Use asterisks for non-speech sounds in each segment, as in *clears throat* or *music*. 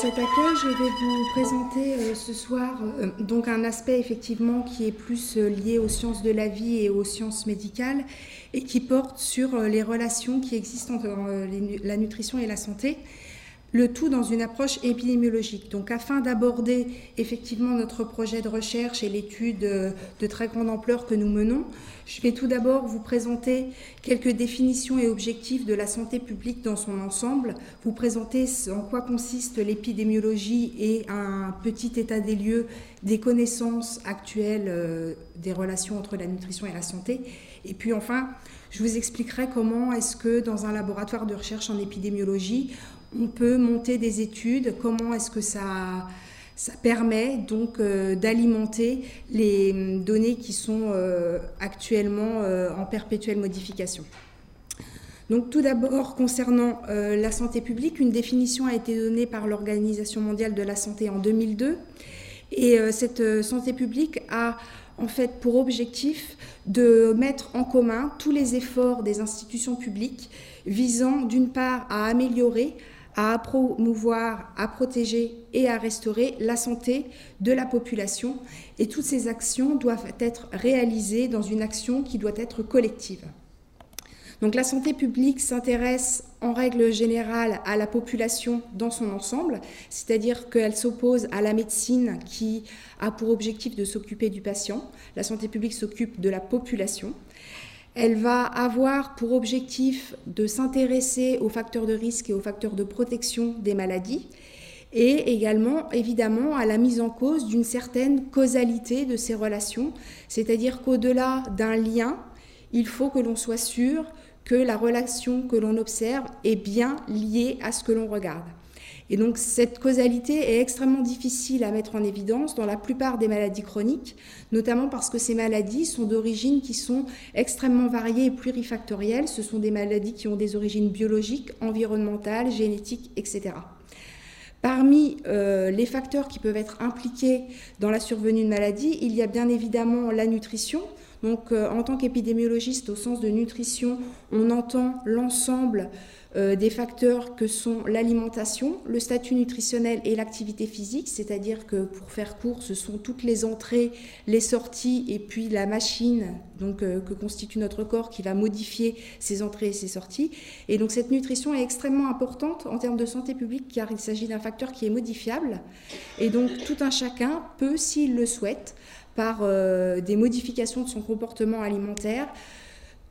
cet accueil, je vais vous présenter euh, ce soir euh, donc un aspect effectivement qui est plus euh, lié aux sciences de la vie et aux sciences médicales et qui porte sur les relations qui existent entre la nutrition et la santé le tout dans une approche épidémiologique. Donc afin d'aborder effectivement notre projet de recherche et l'étude euh, de très grande ampleur que nous menons, je vais tout d'abord vous présenter quelques définitions et objectifs de la santé publique dans son ensemble, vous présenter en quoi consiste l'épidémiologie et un petit état des lieux des connaissances actuelles euh, des relations entre la nutrition et la santé. Et puis enfin, je vous expliquerai comment est-ce que dans un laboratoire de recherche en épidémiologie, on peut monter des études, comment est-ce que ça, ça permet donc euh, d'alimenter les données qui sont euh, actuellement euh, en perpétuelle modification. Donc tout d'abord, concernant la santé publique, une définition a été donnée par l'Organisation mondiale de la santé en 2002. Et cette santé publique a en fait pour objectif de mettre en commun tous les efforts des institutions publiques visant d'une part à améliorer, à promouvoir, à protéger et à restaurer la santé de la population. Et toutes ces actions doivent être réalisées dans une action qui doit être collective. Donc la santé publique s'intéresse en règle générale à la population dans son ensemble, c'est-à-dire qu'elle s'oppose à la médecine qui a pour objectif de s'occuper du patient. La santé publique s'occupe de la population. Elle va avoir pour objectif de s'intéresser aux facteurs de risque et aux facteurs de protection des maladies et également évidemment à la mise en cause d'une certaine causalité de ces relations, c'est-à-dire qu'au-delà d'un lien, il faut que l'on soit sûr que la relation que l'on observe est bien liée à ce que l'on regarde. Et donc cette causalité est extrêmement difficile à mettre en évidence dans la plupart des maladies chroniques, notamment parce que ces maladies sont d'origines qui sont extrêmement variées et plurifactorielles. Ce sont des maladies qui ont des origines biologiques, environnementales, génétiques, etc. Parmi euh, les facteurs qui peuvent être impliqués dans la survenue de maladies, il y a bien évidemment la nutrition. Donc, euh, en tant qu'épidémiologiste, au sens de nutrition, on entend l'ensemble euh, des facteurs que sont l'alimentation, le statut nutritionnel et l'activité physique, c'est-à-dire que pour faire court, ce sont toutes les entrées, les sorties et puis la machine donc, euh, que constitue notre corps qui va modifier ces entrées et ces sorties. Et donc cette nutrition est extrêmement importante en termes de santé publique car il s'agit d'un facteur qui est modifiable. Et donc tout un chacun peut, s'il le souhaite, par euh, des modifications de son comportement alimentaire,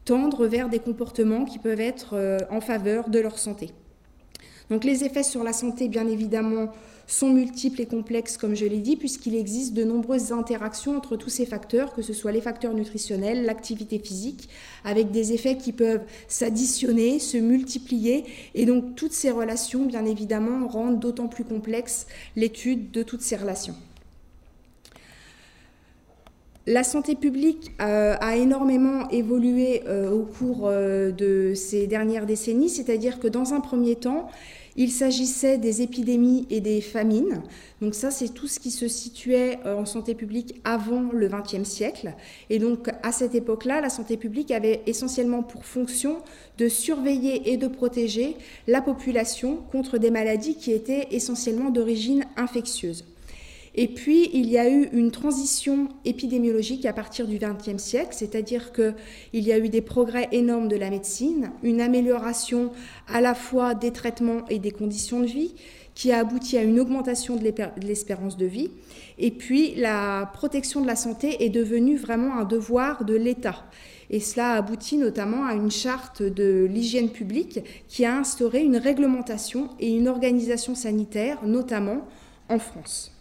tendre vers des comportements qui peuvent être euh, en faveur de leur santé. Donc les effets sur la santé, bien évidemment, sont multiples et complexes, comme je l'ai dit, puisqu'il existe de nombreuses interactions entre tous ces facteurs, que ce soit les facteurs nutritionnels, l'activité physique, avec des effets qui peuvent s'additionner, se multiplier, et donc toutes ces relations, bien évidemment, rendent d'autant plus complexe l'étude de toutes ces relations. La santé publique euh, a énormément évolué euh, au cours euh, de ces dernières décennies, c'est-à-dire que dans un premier temps, il s'agissait des épidémies et des famines. Donc ça, c'est tout ce qui se situait en santé publique avant le XXe siècle. Et donc à cette époque-là, la santé publique avait essentiellement pour fonction de surveiller et de protéger la population contre des maladies qui étaient essentiellement d'origine infectieuse. Et puis, il y a eu une transition épidémiologique à partir du XXe siècle, c'est-à-dire qu'il y a eu des progrès énormes de la médecine, une amélioration à la fois des traitements et des conditions de vie, qui a abouti à une augmentation de l'espérance de vie. Et puis, la protection de la santé est devenue vraiment un devoir de l'État. Et cela a abouti notamment à une charte de l'hygiène publique qui a instauré une réglementation et une organisation sanitaire, notamment en France.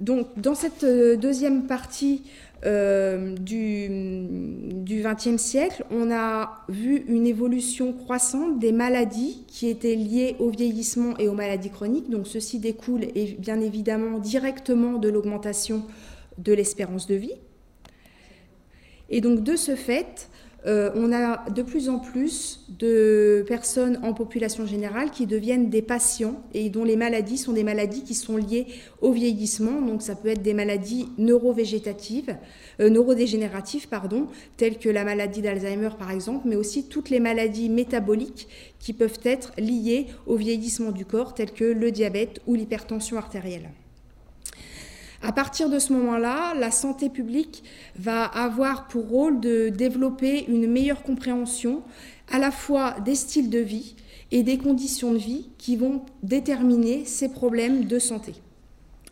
Donc, dans cette euh, deuxième partie euh, du XXe siècle, on a vu une évolution croissante des maladies qui étaient liées au vieillissement et aux maladies chroniques. Donc, ceci découle bien évidemment directement de l'augmentation de l'espérance de vie. Et donc, de ce fait, euh, on a de plus en plus de personnes en population générale qui deviennent des patients et dont les maladies sont des maladies qui sont liées au vieillissement. Donc ça peut être des maladies neurovégétatives, euh, neurodégénératives, pardon, telles que la maladie d'Alzheimer par exemple, mais aussi toutes les maladies métaboliques qui peuvent être liées au vieillissement du corps, telles que le diabète ou l'hypertension artérielle. À partir de ce moment-là, la santé publique va avoir pour rôle de développer une meilleure compréhension à la fois des styles de vie et des conditions de vie qui vont déterminer ces problèmes de santé.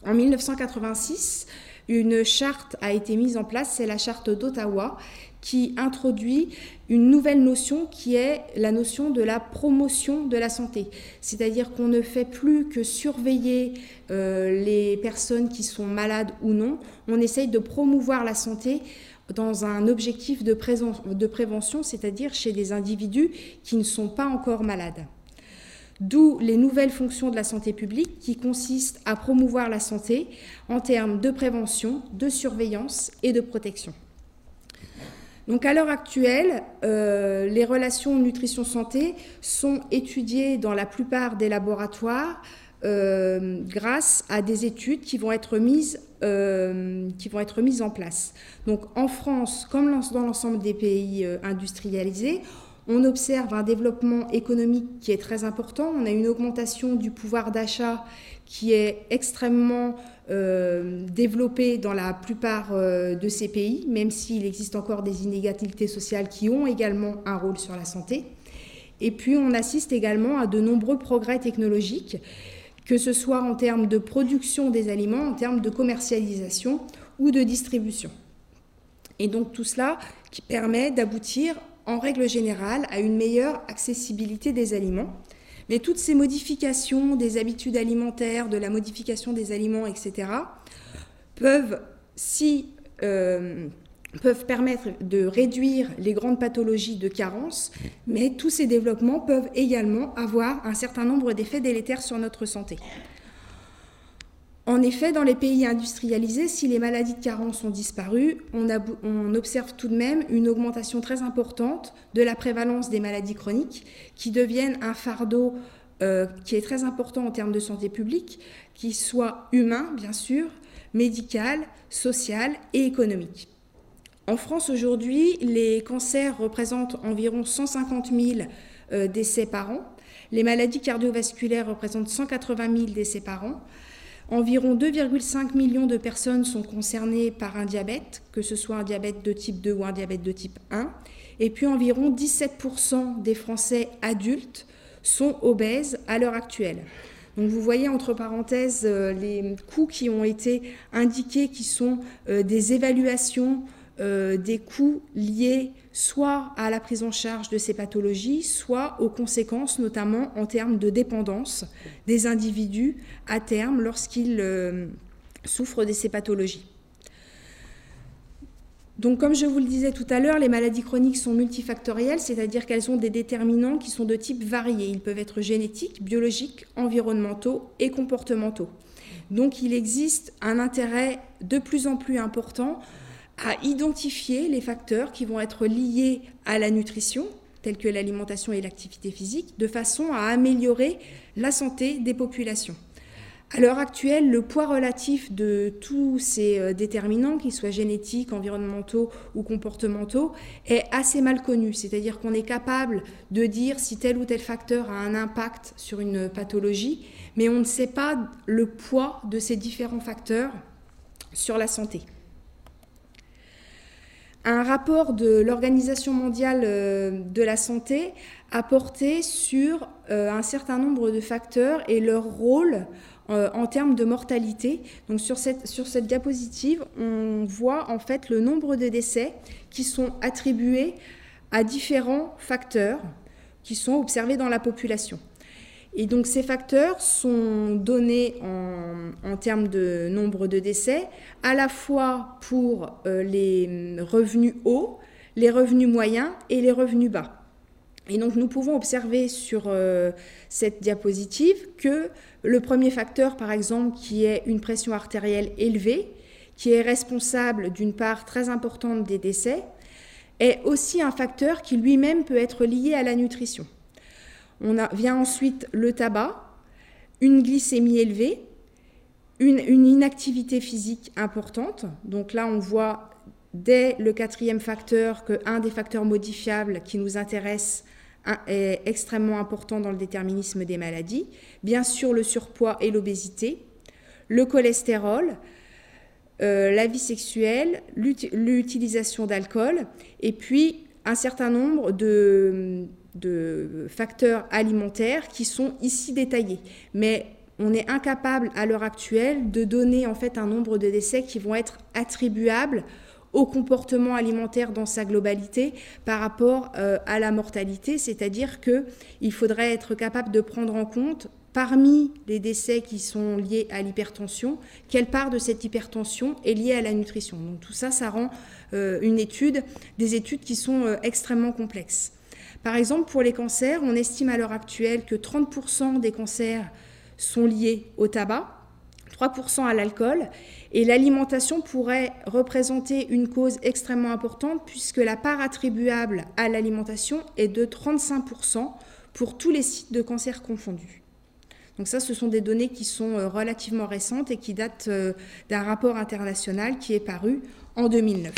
En 1986, une charte a été mise en place, c'est la charte d'Ottawa, qui introduit une nouvelle notion qui est la notion de la promotion de la santé. C'est-à-dire qu'on ne fait plus que surveiller euh, les personnes qui sont malades ou non, on essaye de promouvoir la santé dans un objectif de, de prévention, c'est-à-dire chez des individus qui ne sont pas encore malades. D'où les nouvelles fonctions de la santé publique qui consistent à promouvoir la santé en termes de prévention, de surveillance et de protection. Donc à l'heure actuelle, euh, les relations nutrition-santé sont étudiées dans la plupart des laboratoires euh, grâce à des études euh, qui vont être mises en place. Donc en France, comme dans l'ensemble des pays industrialisés, on observe un développement économique qui est très important. On a une augmentation du pouvoir d'achat qui est extrêmement euh, développé dans la plupart euh, de ces pays, même s'il existe encore des inégalités sociales qui ont également un rôle sur la santé. Et puis on assiste également à de nombreux progrès technologiques, que ce soit en termes de production des aliments, en termes de commercialisation ou de distribution. Et donc tout cela permet d'aboutir en règle générale à une meilleure accessibilité des aliments mais toutes ces modifications des habitudes alimentaires, de la modification des aliments, etc., peuvent, si, euh, peuvent permettre de réduire les grandes pathologies de carence, mais tous ces développements peuvent également avoir un certain nombre d'effets délétères sur notre santé. En effet, dans les pays industrialisés, si les maladies de carence ont disparu, on, observe tout de même une augmentation très importante de la prévalence des maladies chroniques qui deviennent un fardeau euh, qui est très important en termes de santé publique, qui soit humain, bien sûr, médical, social et économique. En France aujourd'hui, les cancers représentent environ 150 000 euh, décès par an. Les maladies cardiovasculaires représentent 180 000 décès par an. Environ 2,5 millions de personnes sont concernées par un diabète, que ce soit un diabète de type 2 ou un diabète de type 1. Et puis environ 17% des Français adultes sont obèses à l'heure actuelle. Donc vous voyez entre parenthèses euh, les coûts qui ont été indiqués, qui sont euh, des évaluations euh, des coûts liés soit à la prise en charge de ces pathologies, soit aux conséquences, notamment en termes de dépendance des individus à terme lorsqu'ils euh, souffrent de ces pathologies. Donc, comme je vous le disais tout à l'heure, les maladies chroniques sont multifactorielles, c'est-à-dire qu'elles ont des déterminants qui sont de type varié. Ils peuvent être génétiques, biologiques, environnementaux et comportementaux. Donc, il existe un intérêt de plus en plus important à identifier les facteurs qui vont être liés à la nutrition, tels que l'alimentation et l'activité physique, de façon à améliorer la santé des populations. À l'heure actuelle, le poids relatif de tous ces euh, déterminants, qu'ils soient génétiques, environnementaux ou comportementaux, est assez mal connu. C'est-à-dire qu'on est capable de dire si tel ou tel facteur a un impact sur une pathologie, mais on ne sait pas le poids de ces différents facteurs sur la santé. Un rapport de l'Organisation mondiale euh, de la santé a porté sur euh, un certain nombre de facteurs et leur rôle euh, en termes de mortalité. Donc sur cette, sur cette diapositive, on voit en fait le nombre de décès qui sont attribués à différents facteurs qui sont observés dans la population. Et donc ces facteurs sont donnés en, termes de nombre de décès, à la fois pour euh, les revenus hauts, les revenus moyens et les revenus bas. Et donc nous pouvons observer sur euh, cette diapositive que le premier facteur, par exemple, qui est une pression artérielle élevée, qui est responsable d'une part très importante des décès, est aussi un facteur qui lui-même peut être lié à la nutrition. On vient ensuite le tabac, une glycémie élevée, une, inactivité physique importante. Donc là, on voit dès le quatrième facteur qu'un des facteurs modifiables qui nous intéresse est extrêmement important dans le déterminisme des maladies. Bien sûr, le surpoids et l'obésité, le cholestérol, euh, la vie sexuelle, l'utilisation d'alcool, et puis un certain nombre de, de facteurs alimentaires qui sont ici détaillés. Mais on est incapable à l'heure actuelle de donner en fait un nombre de décès qui vont être attribuables au comportement alimentaire dans sa globalité par rapport euh, à la mortalité, c'est-à-dire qu'il faudrait être capable de prendre en compte parmi les décès qui sont liés à l'hypertension, quelle part de cette hypertension est liée à la nutrition. Donc tout ça, ça rend euh, une étude, des études qui sont euh, extrêmement complexes. Par exemple, pour les cancers, on estime à l'heure actuelle que 30% des cancers sont liés au tabac, 3% à l'alcool, et l'alimentation pourrait représenter une cause extrêmement importante puisque la part attribuable à l'alimentation est de 35% pour tous les sites de cancer confondus. Donc ça, ce sont des données qui sont euh, relativement récentes et qui datent euh, d'un rapport international qui est paru en 2009.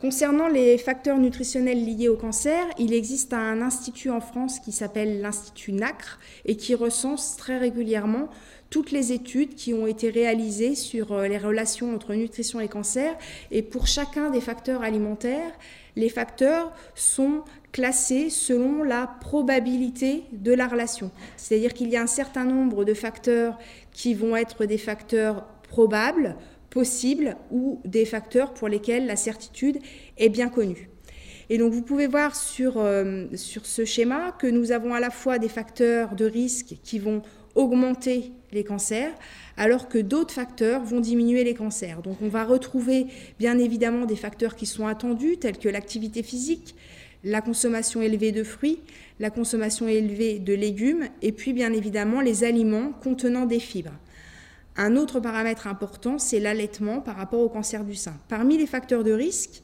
Concernant les facteurs nutritionnels liés au cancer, il existe un institut en France qui s'appelle l'Institut NACRE et qui recense très régulièrement toutes les études qui ont été réalisées sur euh, les relations entre nutrition et cancer. Et pour chacun des facteurs alimentaires, les facteurs sont classés selon la probabilité de la relation. C'est-à-dire qu'il y a un certain nombre de facteurs qui vont être des facteurs probables, possibles ou des facteurs pour lesquels la certitude est bien connue. Et donc vous pouvez voir sur, euh, sur ce schéma que nous avons à la fois des facteurs de risque qui vont augmenter les cancers, alors que d'autres facteurs vont diminuer les cancers. Donc on va retrouver bien évidemment des facteurs qui sont attendus, tels que l'activité physique, la consommation élevée de fruits, la consommation élevée de légumes, et puis bien évidemment les aliments contenant des fibres. Un autre paramètre important, c'est l'allaitement par rapport au cancer du sein. Parmi les facteurs de risque,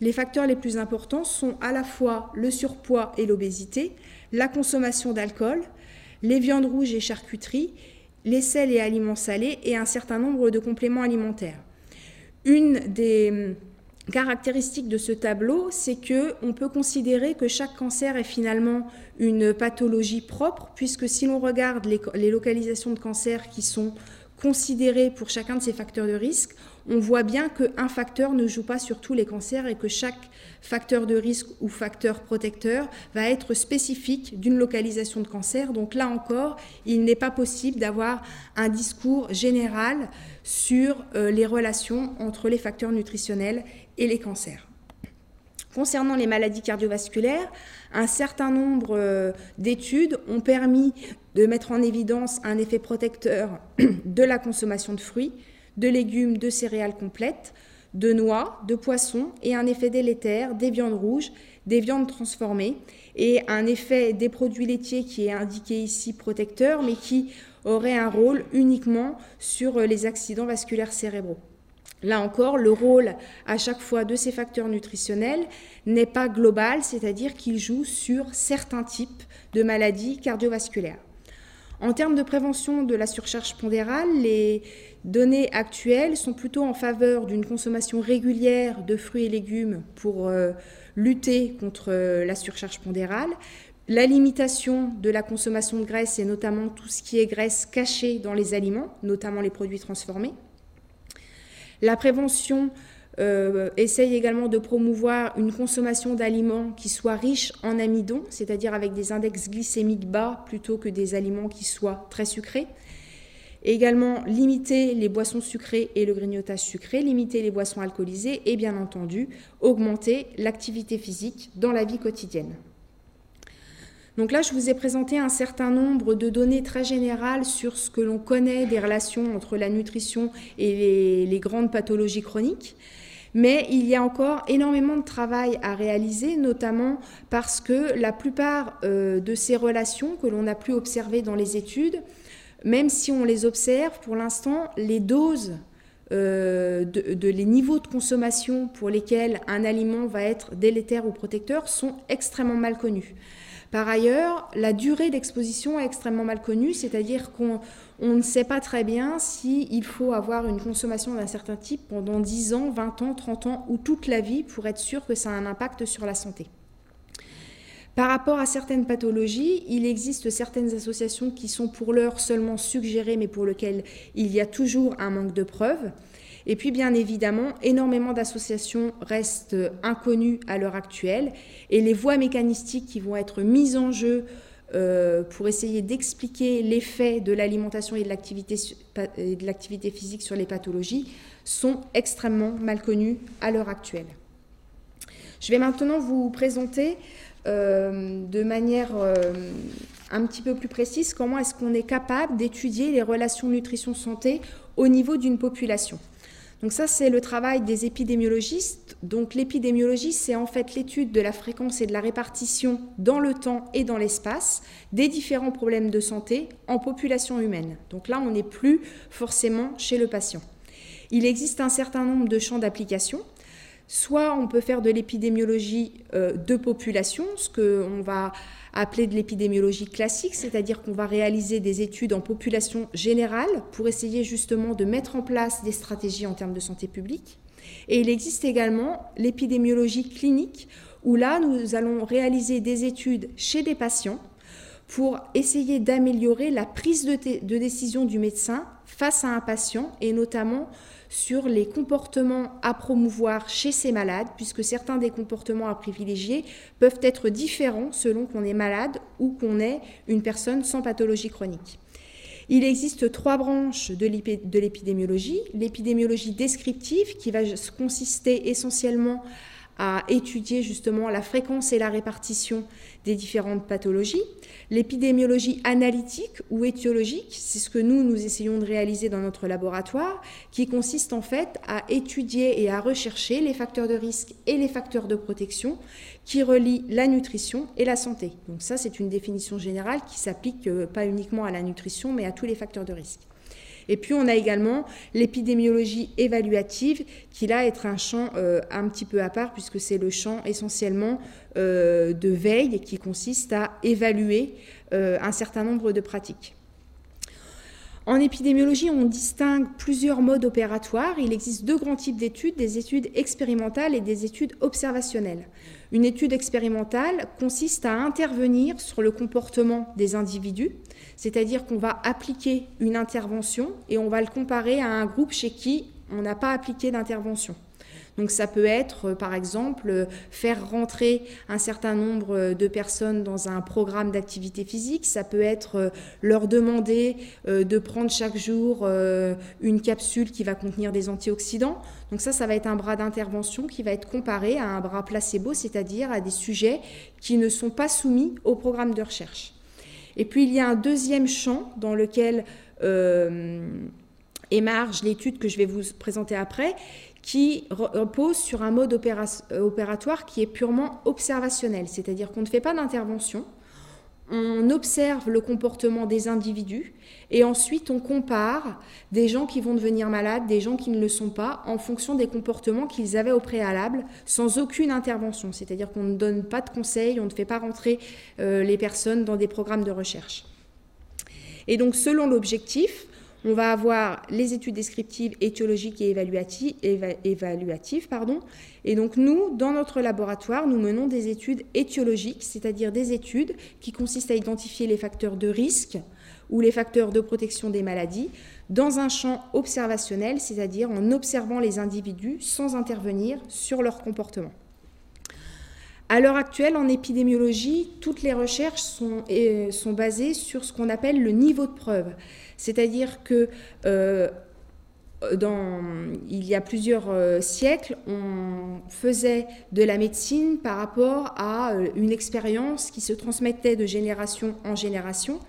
les facteurs les plus importants sont à la fois le surpoids et l'obésité, la consommation d'alcool, les viandes rouges et charcuteries, les sels et aliments salés et un certain nombre de compléments alimentaires. Une des caractéristiques de ce tableau, c'est que on peut considérer que chaque cancer est finalement une pathologie propre, puisque si l'on regarde les, les, localisations de cancer qui sont considérées pour chacun de ces facteurs de risque, on voit bien qu'un facteur ne joue pas sur tous les cancers et que chaque facteur de risque ou facteur protecteur va être spécifique d'une localisation de cancer. Donc là encore, il n'est pas possible d'avoir un discours général sur euh, les relations entre les facteurs nutritionnels et les cancers. Concernant les maladies cardiovasculaires, un certain nombre euh, d'études ont permis de mettre en évidence un effet protecteur *clears throat* de la consommation de fruits, de légumes, de céréales complètes, de noix, de poissons et un effet délétère des viandes rouges, des viandes transformées et un effet des produits laitiers qui est indiqué ici protecteur mais qui aurait un rôle uniquement sur les accidents vasculaires cérébraux. Là encore, le rôle à chaque fois de ces facteurs nutritionnels n'est pas global, c'est-à-dire qu'il joue sur certains types de maladies cardiovasculaires. En termes de prévention de la surcharge pondérale, les données actuelles sont plutôt en faveur d'une consommation régulière de fruits et légumes pour euh, lutter contre euh, la surcharge pondérale, la limitation de la consommation de graisse et notamment tout ce qui est graisse cachée dans les aliments, notamment les produits transformés. La prévention euh, essaye également de promouvoir une consommation d'aliments qui soient riches en amidon, c'est-à-dire avec des index glycémiques bas plutôt que des aliments qui soient très sucrés. Également, limiter les boissons sucrées et le grignotage sucré, limiter les boissons alcoolisées et bien entendu, augmenter l'activité physique dans la vie quotidienne. Donc là, je vous ai présenté un certain nombre de données très générales sur ce que l'on connaît des relations entre la nutrition et les, grandes pathologies chroniques. Mais il y a encore énormément de travail à réaliser, notamment parce que la plupart euh, de ces relations que l'on a pu observer dans les études, même si on les observe, pour l'instant, les doses de, de, les niveaux de consommation pour lesquels un aliment va être délétère ou protecteur sont extrêmement mal connus. Par ailleurs, la durée d'exposition est extrêmement mal connue, c'est-à-dire qu'on ne sait pas très bien s'il faut avoir une consommation d'un certain type pendant 10 ans, 20 ans, 30 ans ou toute la vie pour être sûr que ça a un impact sur la santé. Par rapport à certaines pathologies, il existe certaines associations qui sont pour l'heure seulement suggérées, mais pour lesquelles il y a toujours un manque de preuves. Et puis bien évidemment, énormément d'associations restent inconnues à l'heure actuelle et les voies mécanistiques qui vont être mises en jeu euh, pour essayer d'expliquer l'effet de l'alimentation et de l'activité physique sur les pathologies sont extrêmement mal connues à l'heure actuelle. Je vais maintenant vous présenter euh, de manière euh, un petit peu plus précise comment est-ce qu'on est capable d'étudier les relations nutrition-santé au niveau d'une population. Donc ça, c'est le travail des épidémiologistes. Donc l'épidémiologie, c'est en fait l'étude de la fréquence et de la répartition dans le temps et dans l'espace des différents problèmes de santé en population humaine. Donc là, on n'est plus forcément chez le patient. Il existe un certain nombre de champs d'application. Soit on peut faire de l'épidémiologie euh, de population, ce qu'on va appeler de l'épidémiologie classique, c'est-à-dire qu'on va réaliser des études en population générale pour essayer justement de mettre en place des stratégies en termes de santé publique. Et il existe également l'épidémiologie clinique, où là, nous allons réaliser des études chez des patients pour essayer d'améliorer la prise de, de, décision du médecin face à un patient et notamment sur les comportements à promouvoir chez ces malades, puisque certains des comportements à privilégier peuvent être différents selon qu'on est malade ou qu'on est une personne sans pathologie chronique. Il existe trois branches de l'épidémiologie. L'épidémiologie descriptive, qui va consister essentiellement à étudier justement la fréquence et la répartition des différentes pathologies. L'épidémiologie analytique ou étiologique, c'est ce que nous, nous essayons de réaliser dans notre laboratoire, qui consiste en fait à étudier et à rechercher les facteurs de risque et les facteurs de protection qui relient la nutrition et la santé. Donc ça, c'est une définition générale qui s'applique euh, pas uniquement à la nutrition, mais à tous les facteurs de risque. Et puis on a également l'épidémiologie évaluative, qui là est un champ euh, un petit peu à part, puisque c'est le champ essentiellement euh, de veille qui consiste à évaluer euh, un certain nombre de pratiques. En épidémiologie, on distingue plusieurs modes opératoires. Il existe deux grands types d'études, des études expérimentales et des études observationnelles. Une étude expérimentale consiste à intervenir sur le comportement des individus, c'est-à-dire qu'on va appliquer une intervention et on va le comparer à un groupe chez qui on n'a pas appliqué d'intervention. Donc ça peut être, euh, par exemple, euh, faire rentrer un certain nombre euh, de personnes dans un programme d'activité physique. Ça peut être leur demander de prendre chaque jour une capsule qui va contenir des antioxydants. Donc ça, ça va être un bras d'intervention qui va être comparé à un bras placebo, c'est-à-dire à des sujets qui ne sont pas soumis au programme de recherche. Et puis il y a un deuxième champ dans lequel émarge l'étude que je vais vous présenter après, qui repose sur un mode euh, opératoire qui est purement observationnel, c'est-à-dire qu'on ne fait pas d'intervention, on observe le comportement des individus et ensuite on compare des gens qui vont devenir malades, des gens qui ne le sont pas, en fonction des comportements qu'ils avaient au préalable, sans aucune intervention. C'est-à-dire qu'on ne donne pas de conseils, on ne fait pas rentrer euh, les personnes dans des programmes de recherche. Et donc selon l'objectif, on va avoir les études descriptives, étiologiques et évaluatives. Et donc nous, dans notre laboratoire, nous menons des études étiologiques, c'est-à-dire des études qui consistent à identifier les facteurs de risque ou les facteurs de protection des maladies dans un champ observationnel, c'est-à-dire en observant les individus sans intervenir sur leur comportement. À l'heure actuelle, en épidémiologie, toutes les recherches sont, sont basées sur ce qu'on appelle le niveau de preuve. C'est-à-dire que euh, dans, il y a plusieurs euh, siècles, on faisait de la médecine par rapport à euh, une expérience qui se transmettait de génération en génération.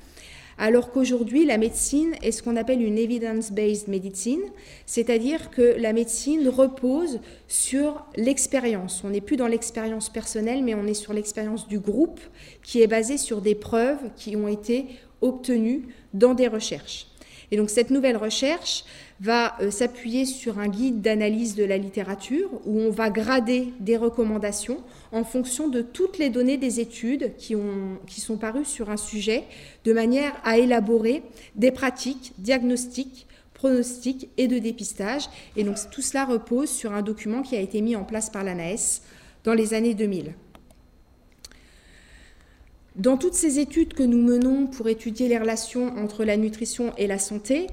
Alors qu'aujourd'hui, la médecine est ce qu'on appelle une evidence-based medicine, c'est-à-dire que la médecine repose sur l'expérience. On n'est plus dans l'expérience personnelle, mais on est sur l'expérience du groupe qui est basée sur des preuves qui ont été obtenues dans des recherches. Et donc cette nouvelle recherche va euh, s'appuyer sur un guide d'analyse de la littérature où on va grader des recommandations en fonction de toutes les données des études qui, ont, qui sont parues sur un sujet, de manière à élaborer des pratiques diagnostiques pronostics et de dépistage. Et donc tout cela repose sur un document qui a été mis en place par l'ANAS dans les années 2000. Dans toutes ces études que nous menons pour étudier les relations entre la nutrition et la santé,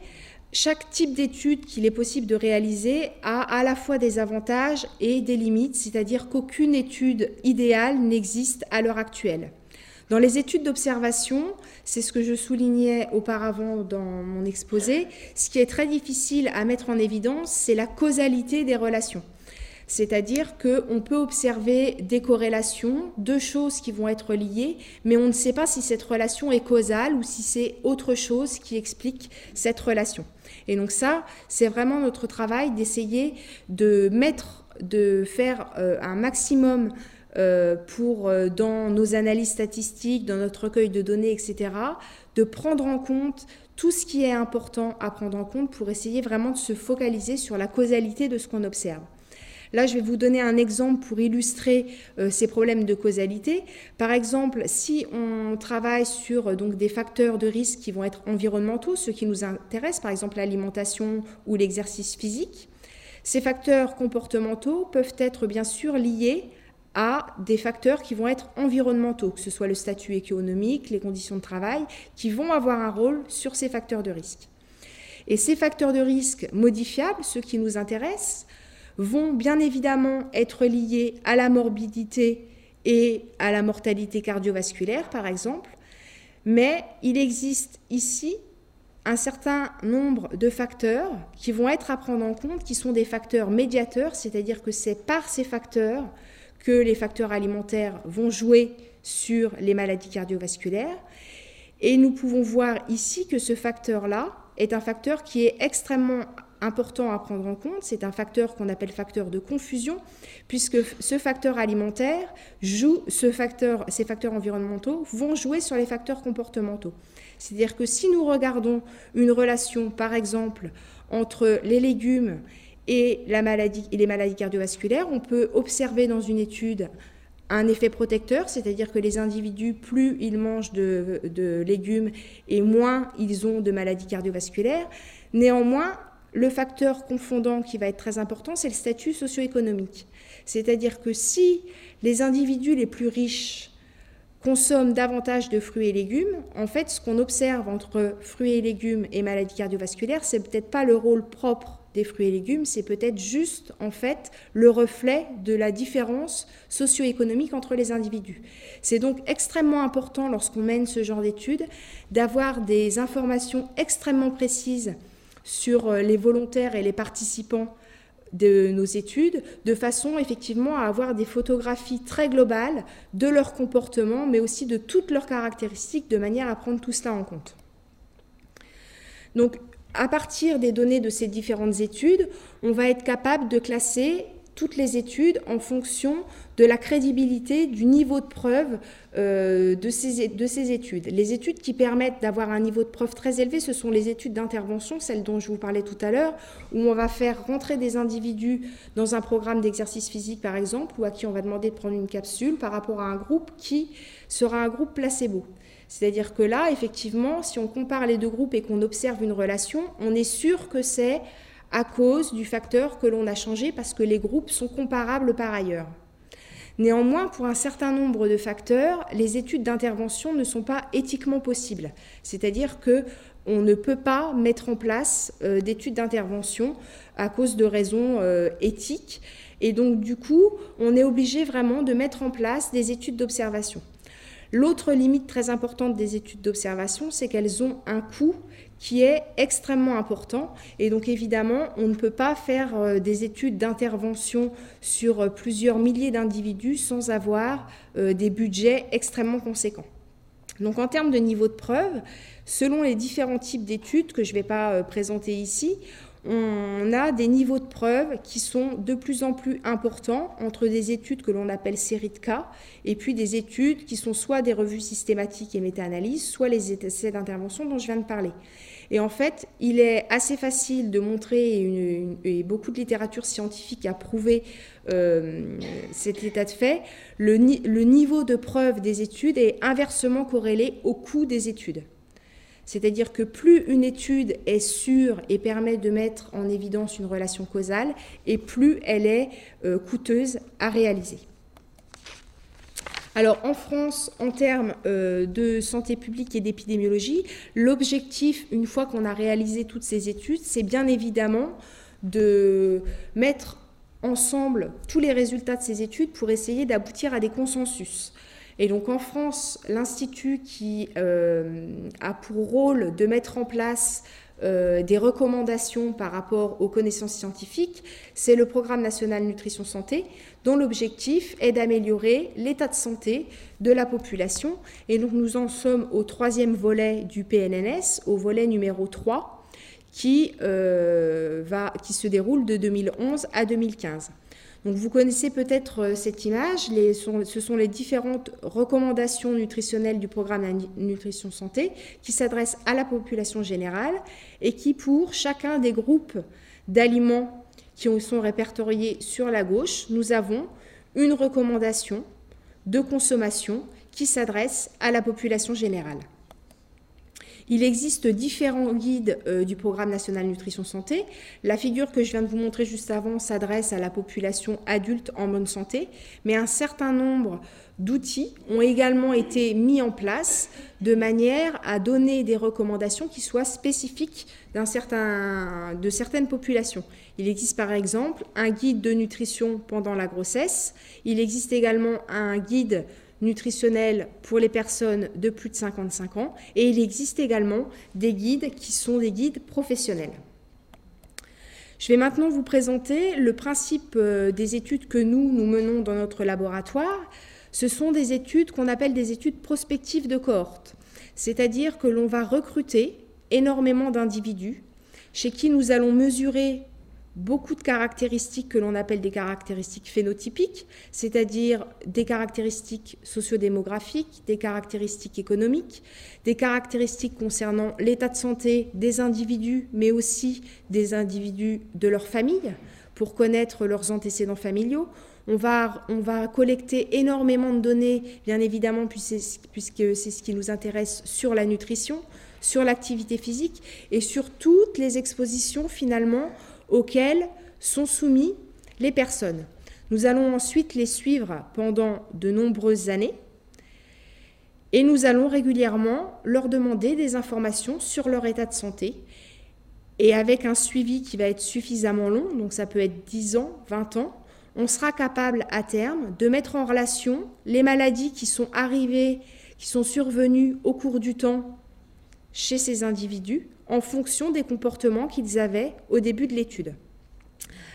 chaque type d'étude qu'il est possible de réaliser a à la fois des avantages et des limites, c'est-à-dire qu'aucune étude idéale n'existe à l'heure actuelle. Dans les études d'observation, c'est ce que je soulignais auparavant dans mon exposé, ce qui est très difficile à mettre en évidence, c'est la causalité des relations. C'est-à-dire qu'on peut observer des corrélations, deux choses qui vont être liées, mais on ne sait pas si cette relation est causale ou si c'est autre chose qui explique cette relation. Et donc ça, c'est vraiment notre travail d'essayer de mettre, de faire euh, un maximum euh, pour, euh, dans nos analyses statistiques, dans notre recueil de données, etc., de prendre en compte tout ce qui est important à prendre en compte pour essayer vraiment de se focaliser sur la causalité de ce qu'on observe. Là, je vais vous donner un exemple pour illustrer euh, ces problèmes de causalité. Par exemple, si on travaille sur euh, donc, des facteurs de risque qui vont être environnementaux, ceux qui nous intéressent, par exemple l'alimentation ou l'exercice physique, ces facteurs comportementaux peuvent être bien sûr liés à des facteurs qui vont être environnementaux, que ce soit le statut économique, les conditions de travail, qui vont avoir un rôle sur ces facteurs de risque. Et ces facteurs de risque modifiables, ceux qui nous intéressent, vont bien évidemment être liés à la morbidité et à la mortalité cardiovasculaire, par exemple, mais il existe ici un certain nombre de facteurs qui vont être à prendre en compte, qui sont des facteurs médiateurs, c'est-à-dire que c'est par ces facteurs que les facteurs alimentaires vont jouer sur les maladies cardiovasculaires. Et nous pouvons voir ici que ce facteur-là est un facteur qui est extrêmement important à prendre en compte. C'est un facteur qu'on appelle facteur de confusion, puisque ce facteur alimentaire joue, ce facteur, ces facteurs environnementaux vont jouer sur les facteurs comportementaux. C'est-à-dire que si nous regardons une relation, par exemple, entre les légumes et, la maladie, les maladies cardiovasculaires, on peut observer dans une étude un effet protecteur, c'est-à-dire que les individus, plus ils mangent de, légumes et moins ils ont de maladies cardiovasculaires. Néanmoins, le facteur confondant qui va être très important, c'est le statut socio-économique. C'est-à-dire que si les individus les plus riches consomment davantage de fruits et légumes, en fait, ce qu'on observe entre fruits et légumes et maladies cardiovasculaires, c'est peut-être pas le rôle propre des fruits et légumes, c'est peut-être juste en fait le reflet de la différence socio-économique entre les individus. C'est donc extrêmement important lorsqu'on mène ce genre d'études d'avoir des informations extrêmement précises sur euh, les volontaires et les participants de nos études, de façon effectivement à avoir des photographies très globales de leur comportement, mais aussi de toutes leurs caractéristiques, de manière à prendre tout cela en compte. Donc, à partir des données de ces différentes études, on va être capable de classer toutes les études en fonction de la crédibilité, du niveau de preuve euh, de, ces, de ces études. Les études qui permettent d'avoir un niveau de preuve très élevé, ce sont les études d'intervention, celles dont je vous parlais tout à l'heure, où on va faire rentrer des individus dans un programme d'exercice physique, par exemple, ou à qui on va demander de prendre une capsule par rapport à un groupe qui sera un groupe placebo. C'est-à-dire que là, effectivement, si on compare les deux groupes et qu'on observe une relation, on est sûr que c'est à cause du facteur que l'on a changé parce que les groupes sont comparables par ailleurs. Néanmoins, pour un certain nombre de facteurs, les études d'intervention ne sont pas éthiquement possibles. C'est-à-dire que on ne peut pas mettre en place euh, d'études d'intervention à cause de raisons euh, éthiques. Et donc, du coup, on est obligé vraiment de mettre en place des études d'observation. L'autre limite très importante des études d'observation, c'est qu'elles ont un coût qui est extrêmement important. Et donc évidemment, on ne peut pas faire euh, des études d'intervention sur euh, plusieurs milliers d'individus sans avoir euh, des budgets extrêmement conséquents. Donc en termes de niveau de preuve, selon les différents types d'études que je ne vais pas présenter ici, on a des niveaux de preuve qui sont de plus en plus importants entre des études que l'on appelle séries de cas et puis des études qui sont soit des revues systématiques et méta-analyses, soit les essais d'intervention dont je viens de parler. Et en fait, il est assez facile de montrer, et beaucoup de littérature scientifique a prouvé euh, cet état de fait, le, le niveau de preuve des études est inversement corrélé au coût des études. C'est-à-dire que plus une étude est sûre et permet de mettre en évidence une relation causale, et plus elle est euh, coûteuse à réaliser. Alors en France, en termes euh, de santé publique et d'épidémiologie, l'objectif, une fois qu'on a réalisé toutes ces études, c'est bien évidemment de mettre ensemble tous les résultats de ces études pour essayer d'aboutir à des consensus. Et donc en France, l'Institut qui euh, a pour rôle de mettre en place euh, des recommandations par rapport aux connaissances scientifiques, c'est le Programme national nutrition santé, dont l'objectif est d'améliorer l'état de santé de la population. Et donc nous en sommes au troisième volet du PNNS, au volet numéro 3, qui, euh, qui se déroule de 2011 à 2015 vous connaissez peut-être euh, cette image, ce sont les différentes recommandations nutritionnelles du programme Nutrition Santé qui s'adressent à la population générale et qui, pour chacun des groupes d'aliments qui sont répertoriés sur la gauche, nous avons une recommandation de consommation qui s'adresse à la population générale. Il existe différents guides euh, du programme national nutrition santé. La figure que je viens de vous montrer juste avant s'adresse à la population adulte en bonne santé, mais un certain nombre d'outils ont également été mis en place de manière à donner des recommandations qui soient spécifiques certain, de certaines populations. Il existe par exemple un guide de nutrition pendant la grossesse. Il existe également un guide nutritionnel pour les personnes de plus de 55 ans et il existe également des guides qui sont des guides professionnels. Je vais maintenant vous présenter le principe euh, des études que nous, nous menons dans notre laboratoire. Ce sont des études qu'on appelle des études prospectives de cohorte, c'est-à-dire que l'on va recruter énormément d'individus chez qui nous allons mesurer beaucoup de caractéristiques que l'on appelle des caractéristiques phénotypiques, c'est-à-dire des caractéristiques sociodémographiques, des caractéristiques économiques, des caractéristiques concernant l'état de santé des individus, mais aussi des individus de leur famille, pour connaître leurs antécédents familiaux. On va, on va collecter énormément de données, bien évidemment, puisque c'est ce qui nous intéresse sur la nutrition, sur l'activité physique et sur toutes les expositions finalement auxquels sont soumis les personnes. Nous allons ensuite les suivre pendant de nombreuses années et nous allons régulièrement leur demander des informations sur leur état de santé et avec un suivi qui va être suffisamment long, donc ça peut être 10 ans, 20 ans, on sera capable à terme de mettre en relation les maladies qui sont arrivées, qui sont survenues au cours du temps chez ces individus en fonction des comportements qu'ils avaient au début de l'étude.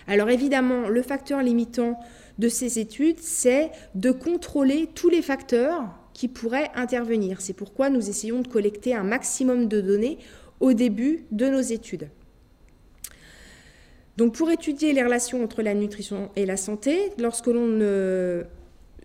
Alors évidemment, le facteur limitant de ces études, c'est de contrôler tous les facteurs qui pourraient intervenir. C'est pourquoi nous essayons de collecter un maximum de données au début de nos études. Donc pour étudier les relations entre la nutrition et la santé, lorsque l'on ne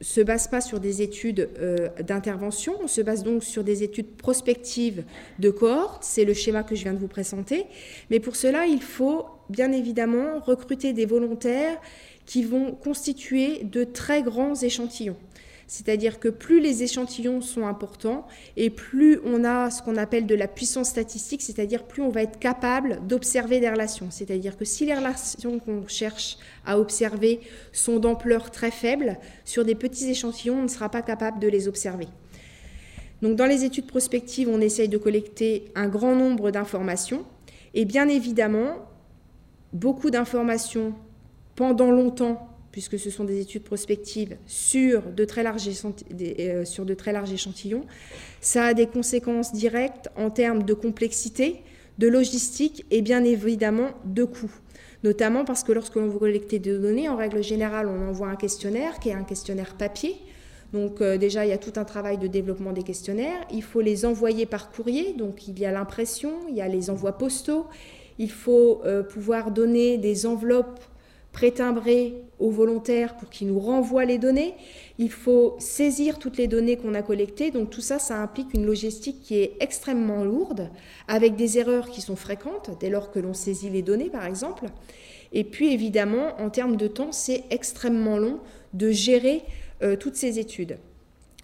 se base pas sur des études euh, d'intervention, on se base donc sur des études prospectives de cohorte, c'est le schéma que je viens de vous présenter, mais pour cela, il faut bien évidemment recruter des volontaires qui vont constituer de très grands échantillons. C'est-à-dire que plus les échantillons sont importants et plus on a ce qu'on appelle de la puissance statistique, c'est-à-dire plus on va être capable d'observer des relations. C'est-à-dire que si les relations qu'on cherche à observer sont d'ampleur très faible, sur des petits échantillons, on ne sera pas capable de les observer. Donc dans les études prospectives, on essaye de collecter un grand nombre d'informations et bien évidemment, beaucoup d'informations pendant longtemps puisque ce sont des études prospectives sur de très larges, euh, sur de très larges échantillons, ça a des conséquences directes en termes de complexité, de logistique et bien évidemment de coûts. Notamment parce que lorsque l'on veut collecter des données, en règle générale, on envoie un questionnaire qui est un questionnaire papier. Donc euh, déjà, il y a tout un travail de développement des questionnaires. Il faut les envoyer par courrier, donc il y a l'impression, il y a les envois postaux, il faut euh, pouvoir donner des enveloppes prétimbrées aux volontaires pour qu'ils nous renvoient les données. Il faut saisir toutes les données qu'on a collectées. Donc tout ça, ça implique une logistique qui est extrêmement lourde, avec des erreurs qui sont fréquentes dès lors que l'on saisit les données, par exemple. Et puis évidemment, en termes de temps, c'est extrêmement long de gérer euh, toutes ces études.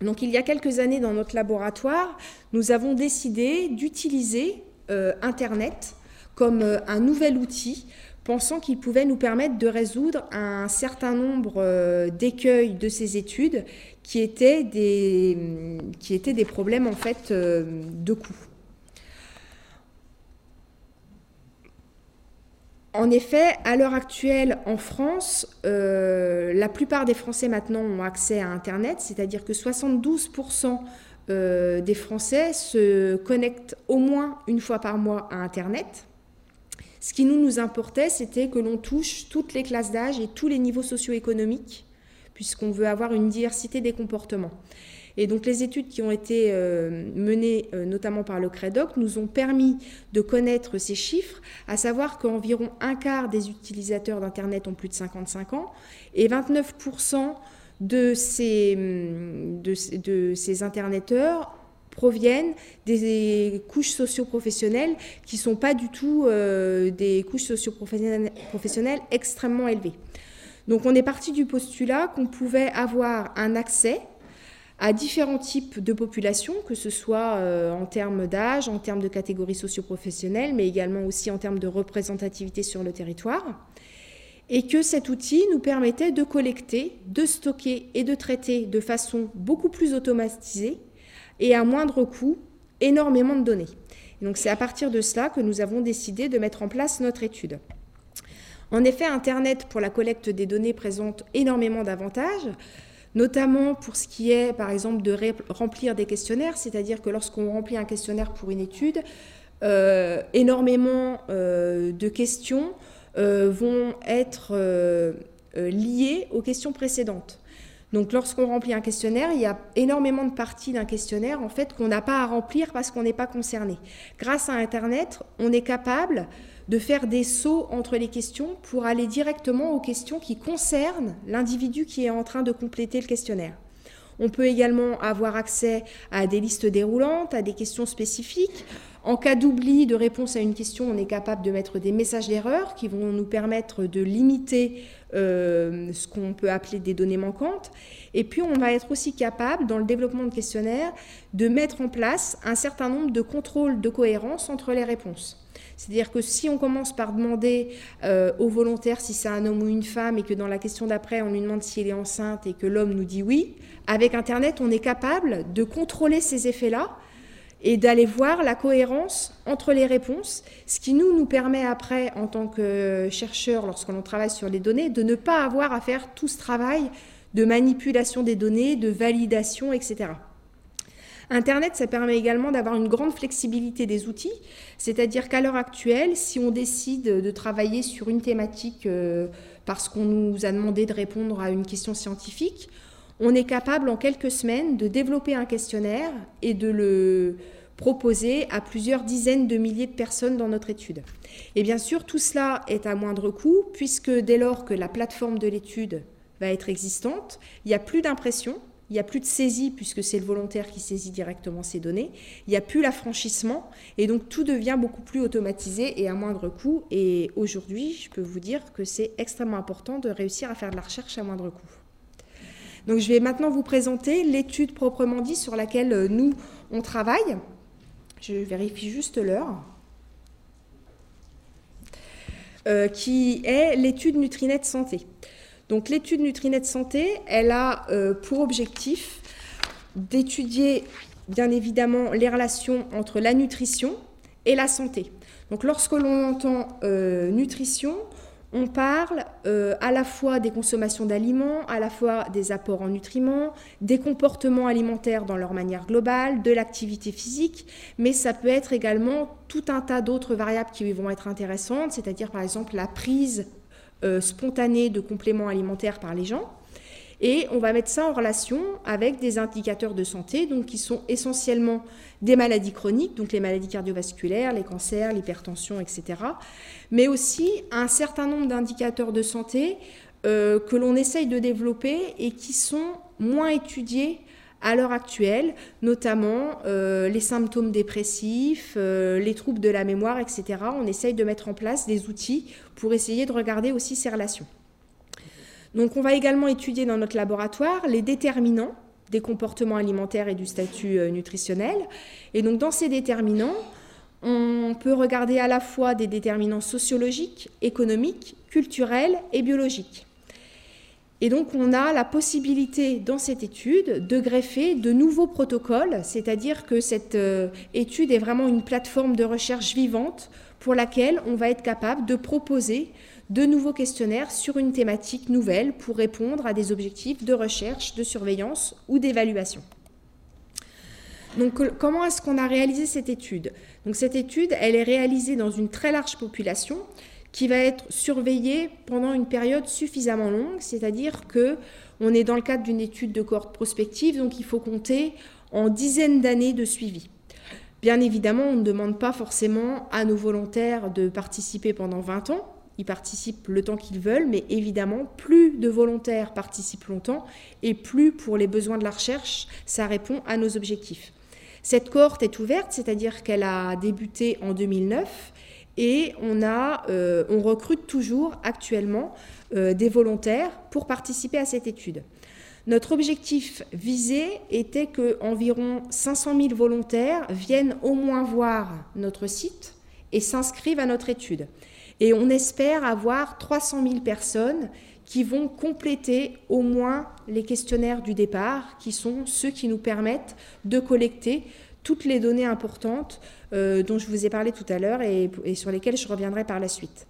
Donc il y a quelques années dans notre laboratoire, nous avons décidé d'utiliser euh, Internet comme euh, un nouvel outil, pensant qu'il pouvait nous permettre de résoudre un certain nombre d'écueils de ces études qui étaient des, problèmes en fait de coût. En effet, à l'heure actuelle, en France, euh, la plupart des Français maintenant ont accès à Internet, c'est-à-dire que 72% euh, des Français se connectent au moins une fois par mois à Internet. Ce qui nous, importait, c'était que l'on touche toutes les classes d'âge et tous les niveaux socio-économiques, puisqu'on veut avoir une diversité des comportements. Et donc les études qui ont été euh, menées euh, notamment par le CREDOC nous ont permis de connaître ces chiffres, à savoir qu'environ un quart des utilisateurs d'Internet ont plus de 55 ans et 29% de ces, de, de ces Interneteurs proviennent des couches socio-professionnelles qui ne sont pas du tout euh, des couches socio-professionnelles extrêmement élevées. Donc on est parti du postulat qu'on pouvait avoir un accès à différents types de populations, que ce soit euh, en termes d'âge, en termes de catégories socio-professionnelles, mais également aussi en termes de représentativité sur le territoire, et que cet outil nous permettait de collecter, de stocker et de traiter de façon beaucoup plus automatisée et à moindre coût énormément de données. donc c'est à partir de cela que nous avons décidé de mettre en place notre étude. En effet, Internet pour la collecte des données présente énormément d'avantages notamment pour ce qui est, par exemple, de remplir des questionnaires, c'est-à-dire que lorsqu'on remplit un questionnaire pour une étude, euh, énormément euh, de questions euh, vont être liées aux questions précédentes. Donc lorsqu'on remplit un questionnaire, il y a énormément de parties d'un questionnaire en fait qu'on n'a pas à remplir parce qu'on n'est pas concerné. Grâce à Internet, on est capable de faire des sauts entre les questions pour aller directement aux questions qui concernent l'individu qui est en train de compléter le questionnaire. On peut également avoir accès à des listes déroulantes, à des questions spécifiques. En cas d'oubli de réponse à une question, on est capable de mettre des messages d'erreur qui vont nous permettre de limiter euh, ce qu'on peut appeler des données manquantes. Et puis, on va être aussi capable, dans le développement de questionnaires, de mettre en place un certain nombre de contrôles de cohérence entre les réponses. C'est-à-dire que si on commence par demander euh, au volontaire si c'est un homme ou une femme et que dans la question d'après on lui demande si elle est enceinte et que l'homme nous dit oui, avec Internet on est capable de contrôler ces effets-là et d'aller voir la cohérence entre les réponses, ce qui nous, nous permet après, en tant que chercheurs, lorsqu'on travaille sur les données, de ne pas avoir à faire tout ce travail de manipulation des données, de validation, etc. Internet, ça permet également d'avoir une grande flexibilité des outils, c'est-à-dire qu'à l'heure actuelle, si on décide de travailler sur une thématique euh, parce qu'on nous a demandé de répondre à une question scientifique, on est capable en quelques semaines de développer un questionnaire et de le proposer à plusieurs dizaines de milliers de personnes dans notre étude. Et bien sûr, tout cela est à moindre coût, puisque dès lors que la plateforme de l'étude va être existante, il n'y a plus d'impression, il n'y a plus de saisie puisque c'est le volontaire qui saisit directement ces données. Il n'y a plus l'affranchissement et donc tout devient beaucoup plus automatisé et à moindre coût. Et aujourd'hui, je peux vous dire que c'est extrêmement important de réussir à faire de la recherche à moindre coût. Donc je vais maintenant vous présenter l'étude proprement dit sur laquelle euh, nous, on travaille. Je vérifie juste l'heure. Euh, qui est l'étude Nutrinet Santé. Donc l'étude Nutrinet Santé, elle a euh, pour objectif d'étudier bien évidemment les relations entre la nutrition et la santé. Donc lorsque l'on entend euh, nutrition, on parle euh, à la fois des consommations d'aliments, à la fois des apports en nutriments, des comportements alimentaires dans leur manière globale, de l'activité physique, mais ça peut être également tout un tas d'autres variables qui vont être intéressantes, c'est-à-dire par exemple la prise euh, spontanée de compléments alimentaires par les gens. Et on va mettre ça en relation avec des indicateurs de santé, donc qui sont essentiellement des maladies chroniques, donc les maladies cardiovasculaires, les cancers, l'hypertension, etc. Mais aussi un certain nombre d'indicateurs de santé euh, que l'on essaye de développer et qui sont moins étudiés à l'heure actuelle, notamment euh, les symptômes dépressifs, euh, les troubles de la mémoire, etc. On essaye de mettre en place des outils pour essayer de regarder aussi ces relations. Donc on va également étudier dans notre laboratoire les déterminants des comportements alimentaires et du statut euh, nutritionnel. Et donc dans ces déterminants, on peut regarder à la fois des déterminants sociologiques, économiques, culturels et biologiques. Et donc on a la possibilité dans cette étude de greffer de nouveaux protocoles, c'est-à-dire que cette euh, étude est vraiment une plateforme de recherche vivante pour laquelle on va être capable de proposer de nouveaux questionnaires sur une thématique nouvelle pour répondre à des objectifs de recherche, de surveillance ou d'évaluation. Donc comment est-ce qu'on a réalisé cette étude? Donc cette étude, elle est réalisée dans une très large population qui va être surveillée pendant une période suffisamment longue, c'est-à-dire que on est dans le cadre d'une étude de cohorte prospective, donc il faut compter en dizaines d'années de suivi. Bien évidemment, on ne demande pas forcément à nos volontaires de participer pendant 20 ans, ils participent le temps qu'ils veulent, mais évidemment, plus de volontaires participent longtemps et plus pour les besoins de la recherche, ça répond à nos objectifs. Cette cohorte est ouverte, c'est-à-dire qu'elle a débuté en 2009 et on, a, euh, on recrute toujours actuellement euh, des volontaires pour participer à cette étude. Notre objectif visé était que environ 500 000 volontaires viennent au moins voir notre site et s'inscrivent à notre étude. Et on espère avoir 300 000 personnes qui vont compléter au moins les questionnaires du départ, qui sont ceux qui nous permettent de collecter toutes les données importantes euh, dont je vous ai parlé tout à l'heure et, sur lesquelles je reviendrai par la suite.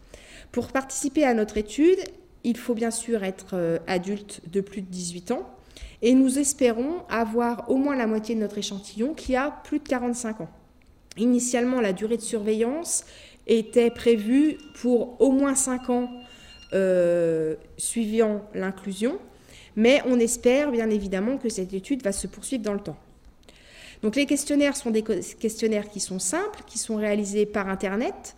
Pour participer à notre étude, il faut bien sûr être euh, adulte de plus de 18 ans et nous espérons avoir au moins la moitié de notre échantillon qui a plus de 45 ans. Initialement, la durée de surveillance était prévu pour au moins 5 ans euh, suivant l'inclusion, mais on espère bien évidemment que cette étude va se poursuivre dans le temps. Donc les questionnaires sont des questionnaires qui sont simples, qui sont réalisés par Internet,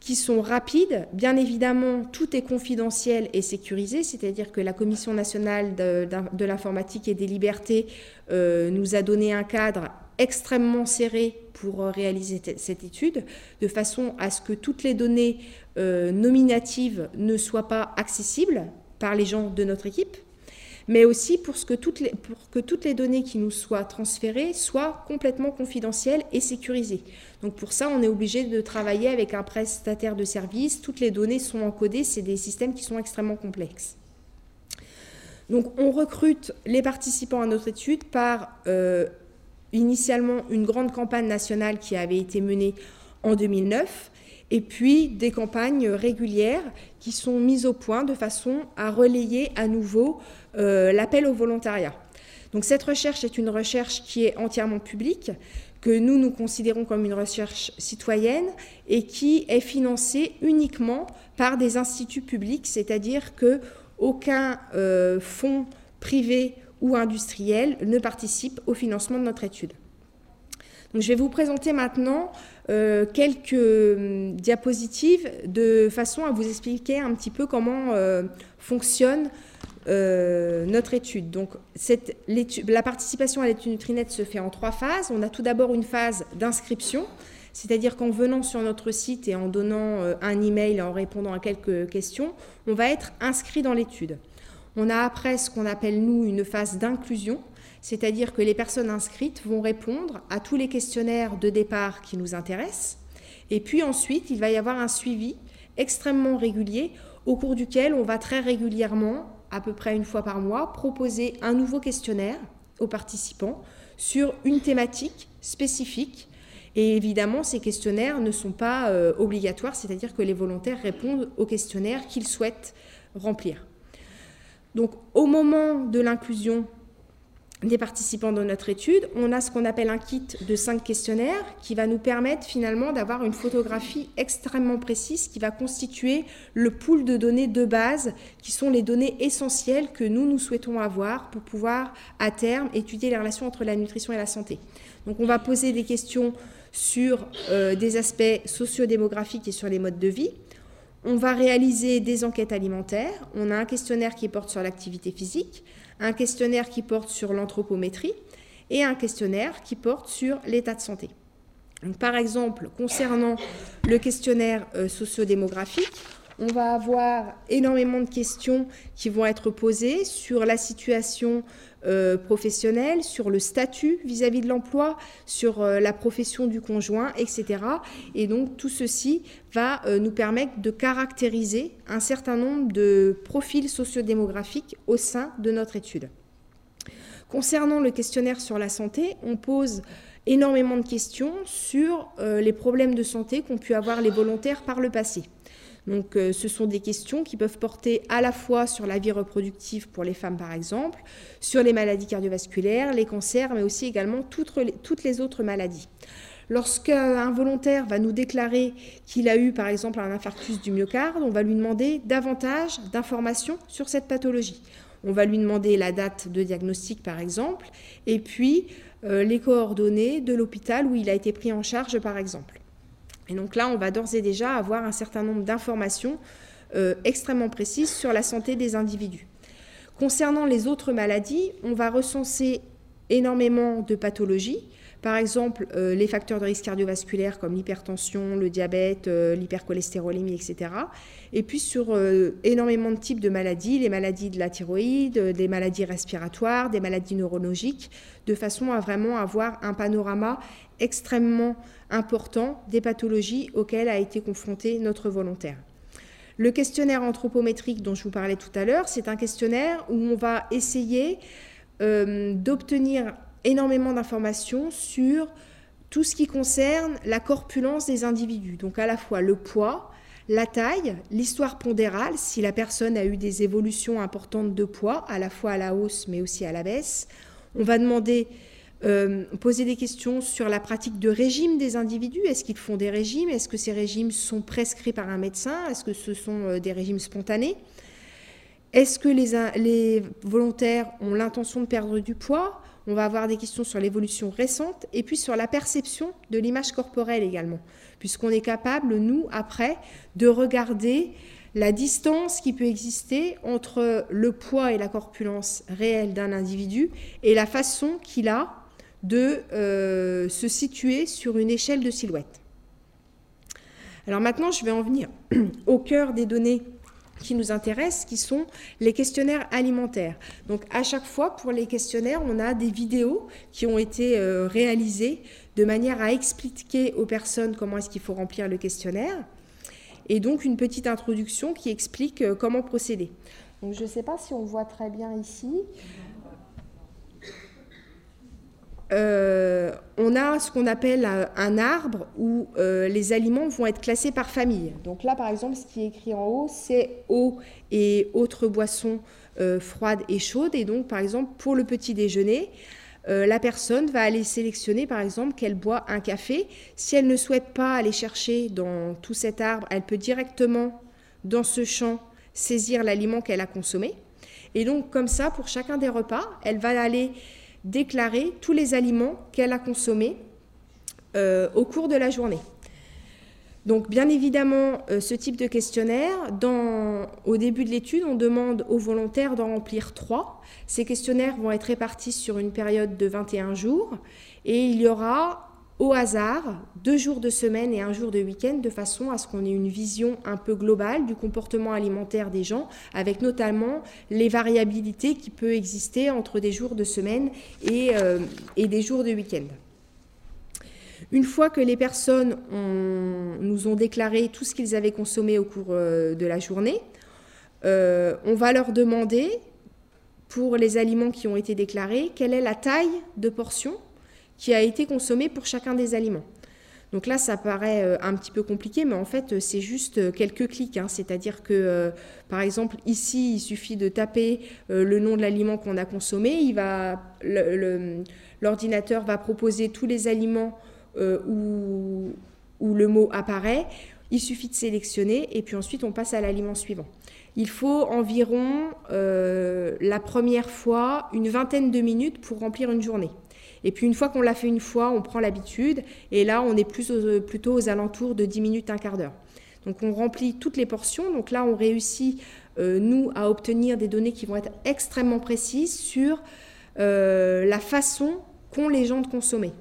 qui sont rapides. Bien évidemment, tout est confidentiel et sécurisé, c'est-à-dire que la Commission nationale de, l'informatique et des libertés euh, nous a donné un cadre extrêmement serré pour euh, réaliser cette étude, de façon à ce que toutes les données euh, nominatives ne soient pas accessibles par les gens de notre équipe, mais aussi pour, que toutes les, pour que toutes les données qui nous soient transférées soient complètement confidentielles et sécurisées. Donc pour ça, on est obligé de travailler avec un prestataire de service. Toutes les données sont encodées, c'est des systèmes qui sont extrêmement complexes. Donc on recrute les participants à notre étude par euh, initialement une grande campagne nationale qui avait été menée en 2009 et puis des campagnes régulières qui sont mises au point de façon à relayer à nouveau euh, l'appel au volontariat. Donc cette recherche est une recherche qui est entièrement publique, que nous nous considérons comme une recherche citoyenne et qui est financée uniquement par des instituts publics, c'est-à-dire que aucun euh, fonds privé ou industriels ne participent au financement de notre étude. Donc, je vais vous présenter maintenant euh, quelques hum, diapositives de façon à vous expliquer un petit peu comment euh, fonctionne euh, notre étude. Donc, la participation à l'étude Nutrinet se fait en trois phases. On a tout d'abord une phase d'inscription, c'est-à-dire qu'en venant sur notre site et en donnant un email et en répondant à quelques questions, on va être inscrit dans l'étude. On a après ce qu'on appelle, nous, une phase d'inclusion, c'est-à-dire que les personnes inscrites vont répondre à tous les questionnaires de départ qui nous intéressent. Et puis ensuite, il va y avoir un suivi extrêmement régulier au cours duquel on va très régulièrement, à peu près une fois par mois, proposer un nouveau questionnaire aux participants sur une thématique spécifique. Et évidemment, ces questionnaires ne sont pas euh, obligatoires, c'est-à-dire que les volontaires répondent aux questionnaires qu'ils souhaitent remplir. Donc au moment de l'inclusion, des participants de notre étude, on a ce qu'on appelle un kit de cinq questionnaires qui va nous permettre finalement d'avoir une photographie extrêmement précise qui va constituer le pool de données de base qui sont les données essentielles que nous, nous souhaitons avoir pour pouvoir à terme étudier les relations entre la nutrition et la santé. Donc on va poser des questions sur euh, des aspects sociodémographiques et sur les modes de vie. On va réaliser des enquêtes alimentaires. On a un questionnaire qui porte sur l'activité physique un questionnaire qui porte sur l'anthropométrie et un questionnaire qui porte sur l'état de santé. par exemple, concernant le questionnaire euh, sociodémographique, on va avoir énormément de questions qui vont être posées sur la situation euh, professionnelle, sur le statut vis-à-vis de l'emploi, sur euh, la profession du conjoint, etc. Et donc tout ceci va euh, nous permettre de caractériser un certain nombre de profils sociodémographiques au sein de notre étude. Concernant le questionnaire sur la santé, on pose énormément de questions sur les problèmes de santé qu'ont pu avoir les volontaires par le passé. Donc euh, ce sont des questions qui peuvent porter à la fois sur la vie reproductive pour les femmes par exemple, sur les maladies cardiovasculaires, les cancers, mais aussi également toutes les, autres maladies. Lorsqu'un volontaire va nous déclarer qu'il a eu par exemple un infarctus du myocarde, on va lui demander davantage d'informations sur cette pathologie. On va lui demander la date de diagnostic par exemple, et puis euh, les coordonnées de l'hôpital où il a été pris en charge par exemple. Et donc là, on va d'ores et déjà avoir un certain nombre d'informations euh, extrêmement précises sur la santé des individus. Concernant les autres maladies, on va recenser énormément de pathologies. Par exemple, euh, les facteurs de risque cardiovasculaire comme l'hypertension, le diabète, euh, l'hypercholestérolémie, etc. Et puis sur énormément de types de maladies, les maladies de la thyroïde, des maladies respiratoires, des maladies neurologiques, de façon à vraiment avoir un panorama extrêmement important des pathologies auxquelles a été confronté notre volontaire. Le questionnaire anthropométrique dont je vous parlais tout à l'heure, c'est un questionnaire où on va essayer euh, d'obtenir énormément d'informations sur tout ce qui concerne la corpulence des individus, donc à la fois le poids, la taille, l'histoire pondérale, si la personne a eu des évolutions importantes de poids, à la fois à la hausse mais aussi à la baisse. On va demander euh, poser des questions sur la pratique de régime des individus. Est-ce qu'ils font des régimes? Est-ce que ces régimes sont prescrits par un médecin? Est-ce que ce sont euh, des régimes spontanés? Est-ce que les, les volontaires ont l'intention de perdre du poids? On va avoir des questions sur l'évolution récente et puis sur la perception de l'image corporelle également, puisqu'on est capable, nous, après, de regarder la distance qui peut exister entre le poids et la corpulence réelle d'un individu et la façon qu'il a de euh, se situer sur une échelle de silhouette. Alors maintenant, je vais en venir *clears throat* au cœur des données qui nous intéressent, qui sont les questionnaires alimentaires. Donc à chaque fois, pour les questionnaires, on a des vidéos qui ont été euh, réalisées de manière à expliquer aux personnes comment est-ce qu'il faut remplir le questionnaire, et donc une petite introduction qui explique euh, comment procéder. Donc je ne sais pas si on voit très bien ici. Euh, on a ce qu'on appelle un, arbre où euh, les aliments vont être classés par famille. Donc là, par exemple, ce qui est écrit en haut, c'est eau et autres boissons euh, froides et chaudes. Et donc, par exemple, pour le petit déjeuner, la personne va aller sélectionner, par exemple, qu'elle boit un café. Si elle ne souhaite pas aller chercher dans tout cet arbre, elle peut directement, dans ce champ, saisir l'aliment qu'elle a consommé. Et donc, comme ça, pour chacun des repas, elle va aller déclarer tous les aliments qu'elle a consommés euh, au cours de la journée. Donc bien évidemment, euh, ce type de questionnaire, au début de l'étude, on demande aux volontaires d'en remplir trois. Ces questionnaires vont être répartis sur une période de 21 jours et il y aura au hasard deux jours de semaine et un jour de week-end de façon à ce qu'on ait une vision un peu globale du comportement alimentaire des gens, avec notamment les variabilités qui peuvent exister entre des jours de semaine et, euh, des jours de week-end. Une fois que les personnes nous ont déclaré tout ce qu'ils avaient consommé au cours euh, de la journée, euh, on va leur demander, pour les aliments qui ont été déclarés, quelle est la taille de portion qui a été consommé pour chacun des aliments. Donc là, ça paraît euh, un petit peu compliqué, mais en fait, c'est juste quelques clics. Hein. C'est-à-dire que, par exemple, ici, il suffit de taper le nom de l'aliment qu'on a consommé. Il va, l'ordinateur va proposer tous les aliments où, le mot apparaît. Il suffit de sélectionner et puis ensuite on passe à l'aliment suivant. Il faut environ euh, la première fois une vingtaine de minutes pour remplir une journée. Et puis une fois qu'on l'a fait une fois, on prend l'habitude et là on est plus plutôt aux alentours de 10 minutes, un quart d'heure. Donc on remplit toutes les portions. Donc là on réussit, euh, nous, à obtenir des données qui vont être extrêmement précises sur euh, la façon qu'ont les gens de consommer.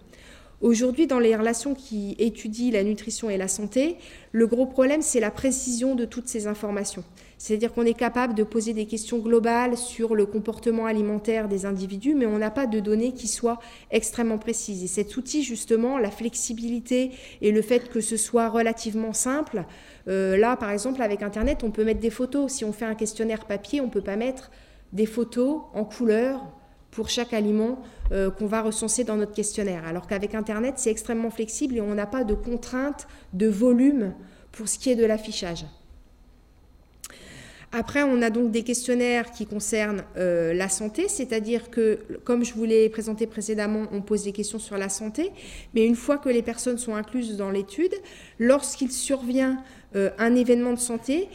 Aujourd'hui, dans les relations qui étudient la nutrition et la santé, le gros problème, c'est la précision de toutes ces informations. C'est-à-dire qu'on est capable de poser des questions globales sur le comportement alimentaire des individus, mais on n'a pas de données qui soient extrêmement précises. Et cet outil, justement, la flexibilité et le fait que ce soit relativement simple, euh, là, par exemple, avec Internet, on peut mettre des photos. Si on fait un questionnaire papier, on ne peut pas mettre des photos en couleur pour chaque aliment euh, qu'on va recenser dans notre questionnaire. Alors qu'avec Internet, c'est extrêmement flexible et on n'a pas de contraintes de volume pour ce qui est de l'affichage. Après, on a donc des questionnaires qui concernent euh, la santé, c'est-à-dire que, comme je vous l'ai présenté précédemment, on pose des questions sur la santé, mais une fois que les personnes sont incluses dans l'étude, lorsqu'il survient euh, un événement de santé,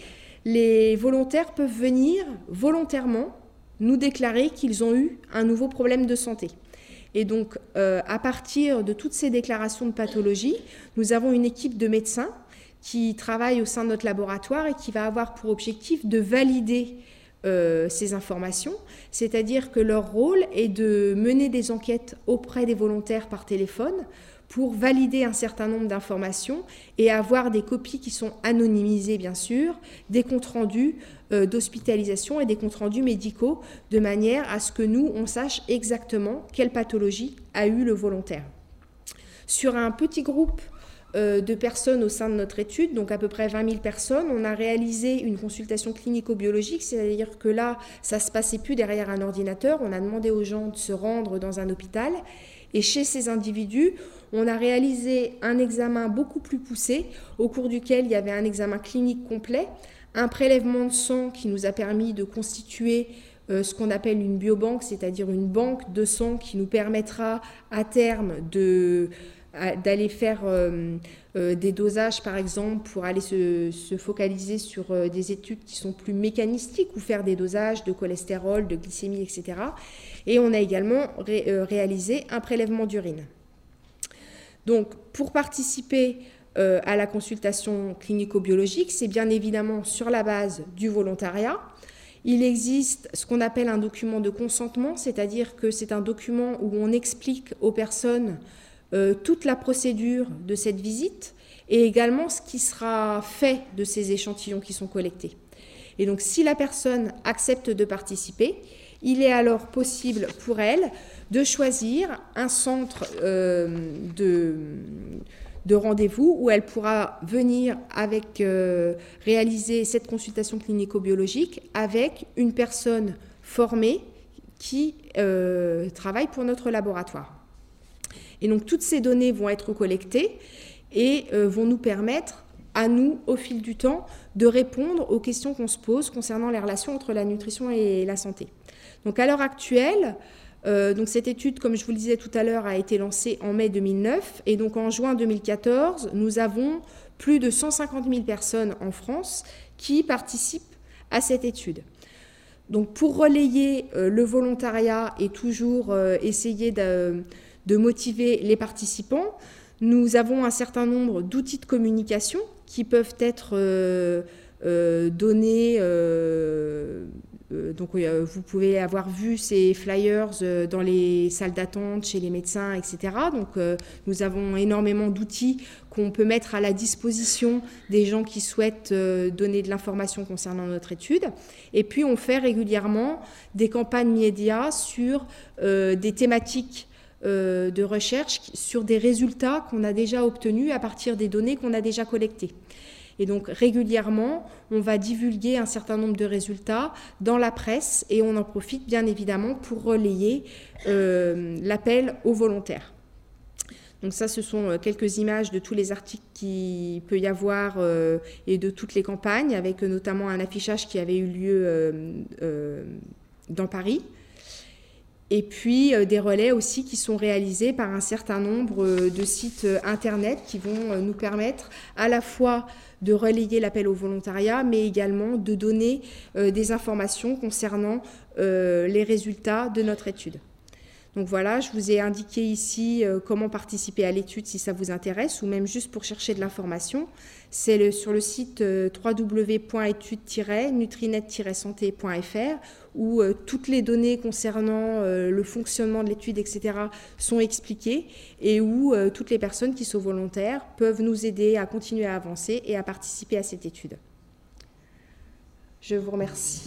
les volontaires peuvent venir volontairement nous déclarer qu'ils ont eu un nouveau problème de santé. Et donc, euh, à partir de toutes ces déclarations de pathologie, nous avons une équipe de médecins qui travaille au sein de notre laboratoire et qui va avoir pour objectif de valider euh, ces informations, c'est-à-dire que leur rôle est de mener des enquêtes auprès des volontaires par téléphone pour valider un certain nombre d'informations et avoir des copies qui sont anonymisées, bien sûr, des comptes rendus euh, d'hospitalisation et des comptes rendus médicaux, de manière à ce que nous, on sache exactement quelle pathologie a eu le volontaire. Sur un petit groupe de personnes au sein de notre étude, donc à peu près 20 000 personnes. On a réalisé une consultation clinico-biologique, c'est-à-dire que là, ça se passait plus derrière un ordinateur. On a demandé aux gens de se rendre dans un hôpital. Et chez ces individus, on a réalisé un examen beaucoup plus poussé, au cours duquel il y avait un examen clinique complet, un prélèvement de sang qui nous a permis de constituer euh, ce qu'on appelle une biobanque, c'est-à-dire une banque de sang qui nous permettra à terme de d'aller faire euh, euh, des dosages, par exemple, pour aller se, focaliser sur des études qui sont plus mécanistiques ou faire des dosages de cholestérol, de glycémie, etc. Et on a également réalisé un prélèvement d'urine. Donc, pour participer euh, à la consultation clinico-biologique, c'est bien évidemment sur la base du volontariat. Il existe ce qu'on appelle un document de consentement, c'est-à-dire que c'est un document où on explique aux personnes euh, toute la procédure de cette visite et également ce qui sera fait de ces échantillons qui sont collectés. Et donc si la personne accepte de participer, il est alors possible pour elle de choisir un centre euh, de, de rendez-vous où elle pourra venir avec euh, réaliser cette consultation clinico-biologique avec une personne formée qui travaille pour notre laboratoire. Et donc toutes ces données vont être collectées et vont nous permettre à nous, au fil du temps, de répondre aux questions qu'on se pose concernant les relations entre la nutrition et la santé. Donc à l'heure actuelle, euh, cette étude, comme je vous le disais tout à l'heure, a été lancée en mai 2009 et donc en juin 2014, nous avons plus de 150 000 personnes en France qui participent à cette étude. Donc pour relayer euh, le volontariat et toujours euh, essayer de, motiver les participants, nous avons un certain nombre d'outils de communication qui peuvent être donnés euh, donc vous pouvez avoir vu ces flyers euh, dans les salles d'attente, chez les médecins, etc. Donc euh, nous avons énormément d'outils qu'on peut mettre à la disposition des gens qui souhaitent donner de l'information concernant notre étude. Et puis on fait régulièrement des campagnes médias sur des thématiques de recherche, sur des résultats qu'on a déjà obtenus à partir des données qu'on a déjà collectées. Et donc régulièrement, on va divulguer un certain nombre de résultats dans la presse et on en profite bien évidemment pour relayer euh, l'appel aux volontaires. Donc ça, ce sont quelques images de tous les articles qu'il peut y avoir et de toutes les campagnes, avec notamment un affichage qui avait eu lieu dans Paris et puis euh, des relais aussi qui sont réalisés par un certain nombre euh, de sites euh, internet qui vont nous permettre à la fois de relayer l'appel au volontariat, mais également de donner des informations concernant les résultats de notre étude. Donc voilà, je vous ai indiqué ici euh, comment participer à l'étude si ça vous intéresse ou même juste pour chercher de l'information. C'est sur le site euh, www.étude-nutrinet-santé.fr où euh, toutes les données concernant le fonctionnement de l'étude, etc., sont expliquées et où toutes les personnes qui sont volontaires peuvent nous aider à continuer à avancer et à participer à cette étude. Je vous remercie.